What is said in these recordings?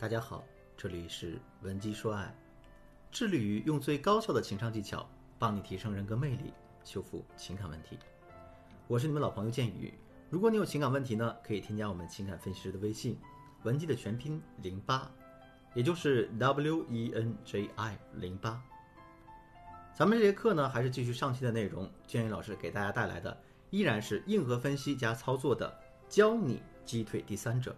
大家好，这里是文姬说爱，致力于用最高效的情商技巧帮你提升人格魅力，修复情感问题。我是你们老朋友建宇。如果你有情感问题呢，可以添加我们情感分析师的微信，文姬的全拼零八，也就是 W E N J I 零八。咱们这节课呢，还是继续上期的内容，建宇老师给大家带来的依然是硬核分析加操作的，教你击退第三者。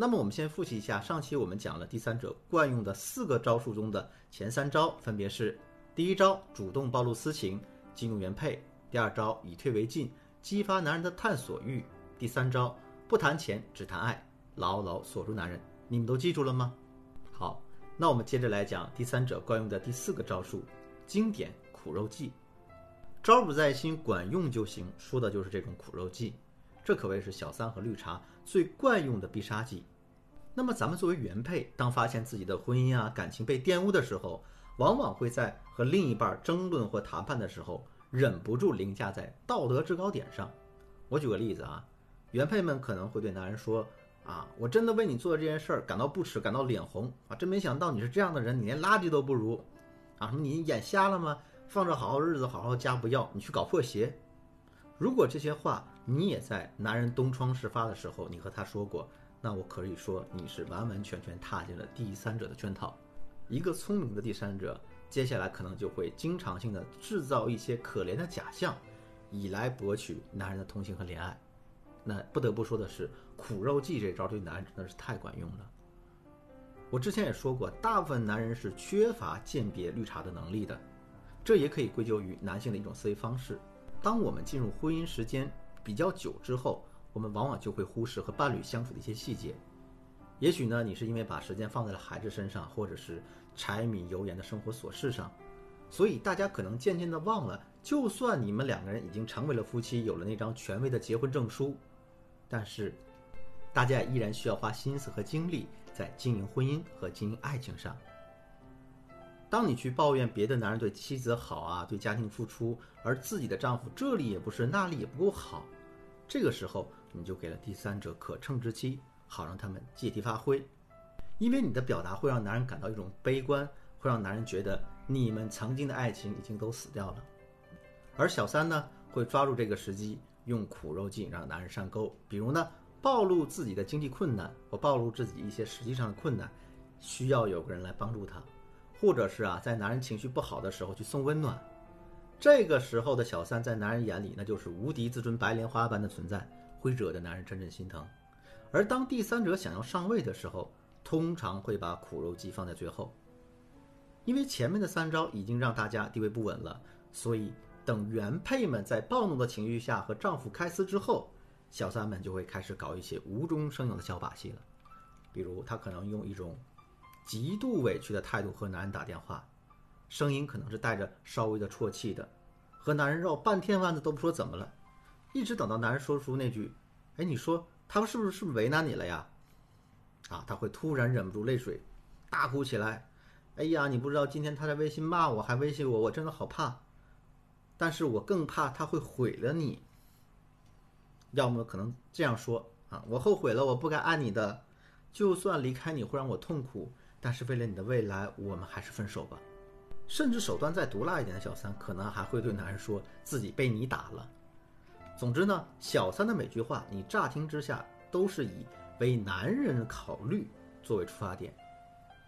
那么我们先复习一下，上期我们讲了第三者惯用的四个招数中的前三招，分别是：第一招主动暴露私情，激怒原配；第二招以退为进，激发男人的探索欲；第三招不谈钱只谈爱，牢牢锁住男人。你们都记住了吗？好，那我们接着来讲第三者惯用的第四个招数——经典苦肉计。招不在心，管用就行，说的就是这种苦肉计。这可谓是小三和绿茶最惯用的必杀技。那么，咱们作为原配，当发现自己的婚姻啊、感情被玷污的时候，往往会在和另一半争论或谈判的时候，忍不住凌驾在道德制高点上。我举个例子啊，原配们可能会对男人说：“啊，我真的为你做的这件事儿感到不耻，感到脸红啊！真没想到你是这样的人，你连垃圾都不如啊！什么你眼瞎了吗？放着好好日子，好好家不要，你去搞破鞋。”如果这些话你也在男人东窗事发的时候，你和他说过，那我可以说你是完完全全踏进了第三者的圈套。一个聪明的第三者，接下来可能就会经常性的制造一些可怜的假象，以来博取男人的同情和怜爱。那不得不说的是，苦肉计这招对男人真的是太管用了。我之前也说过，大部分男人是缺乏鉴别绿茶的能力的，这也可以归咎于男性的一种思维方式。当我们进入婚姻时间比较久之后，我们往往就会忽视和伴侣相处的一些细节。也许呢，你是因为把时间放在了孩子身上，或者是柴米油盐的生活琐事上，所以大家可能渐渐的忘了，就算你们两个人已经成为了夫妻，有了那张权威的结婚证书，但是大家依然需要花心思和精力在经营婚姻和经营爱情上。当你去抱怨别的男人对妻子好啊，对家庭付出，而自己的丈夫这里也不是，那里也不够好，这个时候你就给了第三者可乘之机，好让他们借题发挥。因为你的表达会让男人感到一种悲观，会让男人觉得你们曾经的爱情已经都死掉了。而小三呢，会抓住这个时机，用苦肉计让男人上钩。比如呢，暴露自己的经济困难，或暴露自己一些实际上的困难，需要有个人来帮助他。或者是啊，在男人情绪不好的时候去送温暖，这个时候的小三在男人眼里那就是无敌自尊、白莲花般的存在，会惹得男人阵阵心疼。而当第三者想要上位的时候，通常会把苦肉计放在最后，因为前面的三招已经让大家地位不稳了，所以等原配们在暴怒的情绪下和丈夫开撕之后，小三们就会开始搞一些无中生有的小把戏了，比如她可能用一种。极度委屈的态度和男人打电话，声音可能是带着稍微的啜泣的，和男人绕半天弯子都不说怎么了，一直等到男人说出那句：“哎，你说他们是不是是不是为难你了呀？”啊，他会突然忍不住泪水，大哭起来：“哎呀，你不知道今天他在微信骂我，还威胁我，我真的好怕。但是我更怕他会毁了你。要么可能这样说啊，我后悔了，我不该爱你的，就算离开你会让我痛苦。”但是为了你的未来，我们还是分手吧。甚至手段再毒辣一点的小三，可能还会对男人说自己被你打了。总之呢，小三的每句话，你乍听之下都是以为男人考虑作为出发点。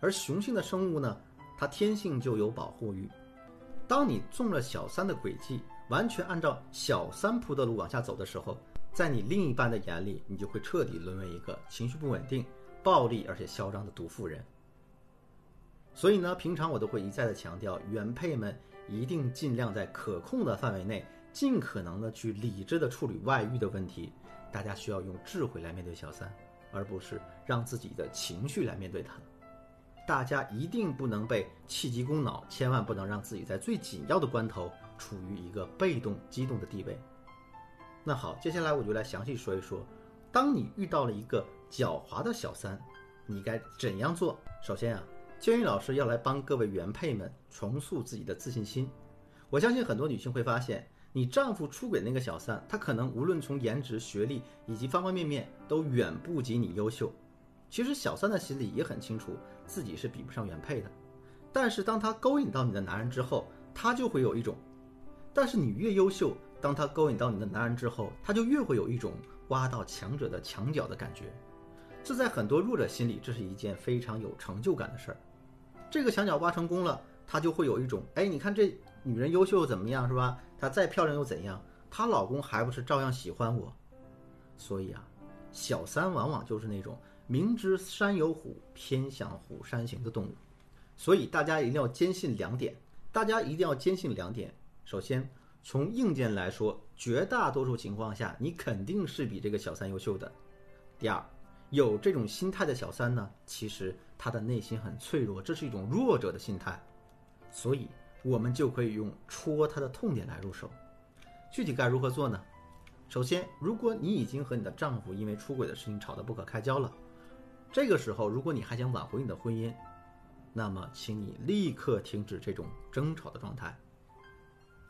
而雄性的生物呢，它天性就有保护欲。当你中了小三的诡计，完全按照小三铺的路往下走的时候，在你另一半的眼里，你就会彻底沦为一个情绪不稳定、暴力而且嚣张的毒妇人。所以呢，平常我都会一再的强调，原配们一定尽量在可控的范围内，尽可能的去理智的处理外遇的问题。大家需要用智慧来面对小三，而不是让自己的情绪来面对他。大家一定不能被气急攻脑，千万不能让自己在最紧要的关头处于一个被动激动的地位。那好，接下来我就来详细说一说，当你遇到了一个狡猾的小三，你该怎样做？首先啊。建宇老师要来帮各位原配们重塑自己的自信心。我相信很多女性会发现，你丈夫出轨那个小三，他可能无论从颜值、学历以及方方面面都远不及你优秀。其实小三的心里也很清楚自己是比不上原配的，但是当他勾引到你的男人之后，他就会有一种，但是你越优秀，当他勾引到你的男人之后，他就越会有一种挖到强者的墙角的感觉。这在很多弱者心里，这是一件非常有成就感的事儿。这个墙角挖成功了，她就会有一种，哎，你看这女人优秀又怎么样，是吧？她再漂亮又怎样？她老公还不是照样喜欢我？所以啊，小三往往就是那种。明知山有虎，偏向虎山行的动物，所以大家一定要坚信两点。大家一定要坚信两点。首先，从硬件来说，绝大多数情况下，你肯定是比这个小三优秀的。第二，有这种心态的小三呢，其实他的内心很脆弱，这是一种弱者的心态。所以，我们就可以用戳他的痛点来入手。具体该如何做呢？首先，如果你已经和你的丈夫因为出轨的事情吵得不可开交了。这个时候，如果你还想挽回你的婚姻，那么请你立刻停止这种争吵的状态。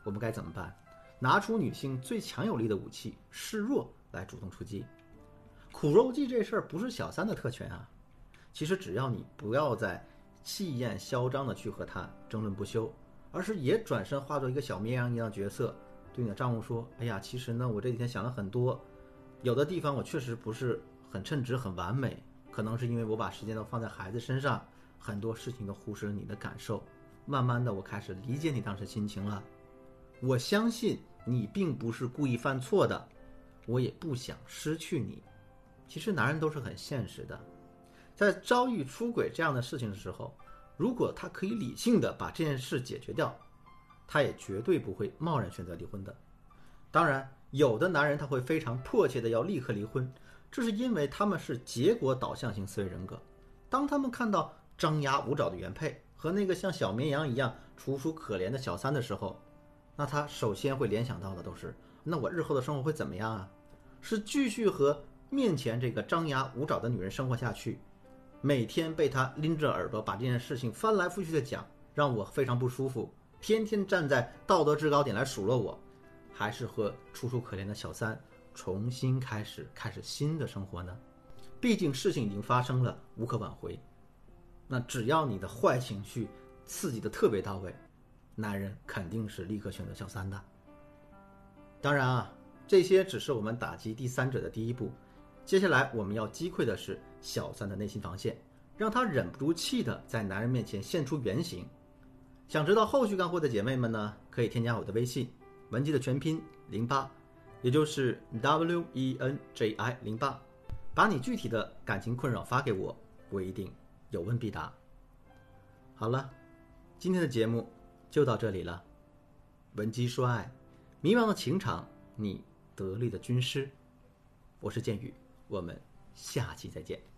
我们该怎么办？拿出女性最强有力的武器——示弱，来主动出击。苦肉计这事儿不是小三的特权啊。其实只要你不要再气焰嚣张的去和他争论不休，而是也转身化作一个小绵羊一样的角色，对你的丈夫说：“哎呀，其实呢，我这几天想了很多，有的地方我确实不是很称职、很完美。”可能是因为我把时间都放在孩子身上，很多事情都忽视了你的感受。慢慢的，我开始理解你当时心情了。我相信你并不是故意犯错的，我也不想失去你。其实男人都是很现实的，在遭遇出轨这样的事情的时候，如果他可以理性的把这件事解决掉，他也绝对不会贸然选择离婚的。当然，有的男人他会非常迫切的要立刻离婚。这是因为他们是结果导向型思维人格，当他们看到张牙舞爪的原配和那个像小绵羊一样楚楚可怜的小三的时候，那他首先会联想到的都是：那我日后的生活会怎么样啊？是继续和面前这个张牙舞爪的女人生活下去，每天被她拎着耳朵把这件事情翻来覆去的讲，让我非常不舒服，天天站在道德制高点来数落我，还是和楚楚可怜的小三？重新开始，开始新的生活呢？毕竟事情已经发生了，无可挽回。那只要你的坏情绪刺激的特别到位，男人肯定是立刻选择小三的。当然啊，这些只是我们打击第三者的第一步。接下来我们要击溃的是小三的内心防线，让他忍不住气的在男人面前现出原形。想知道后续干货的姐妹们呢，可以添加我的微信，文姬的全拼零八。也就是 W E N J I 零八，把你具体的感情困扰发给我，我一定有问必答。好了，今天的节目就到这里了。闻鸡说爱，迷茫的情场，你得力的军师。我是剑宇，我们下期再见。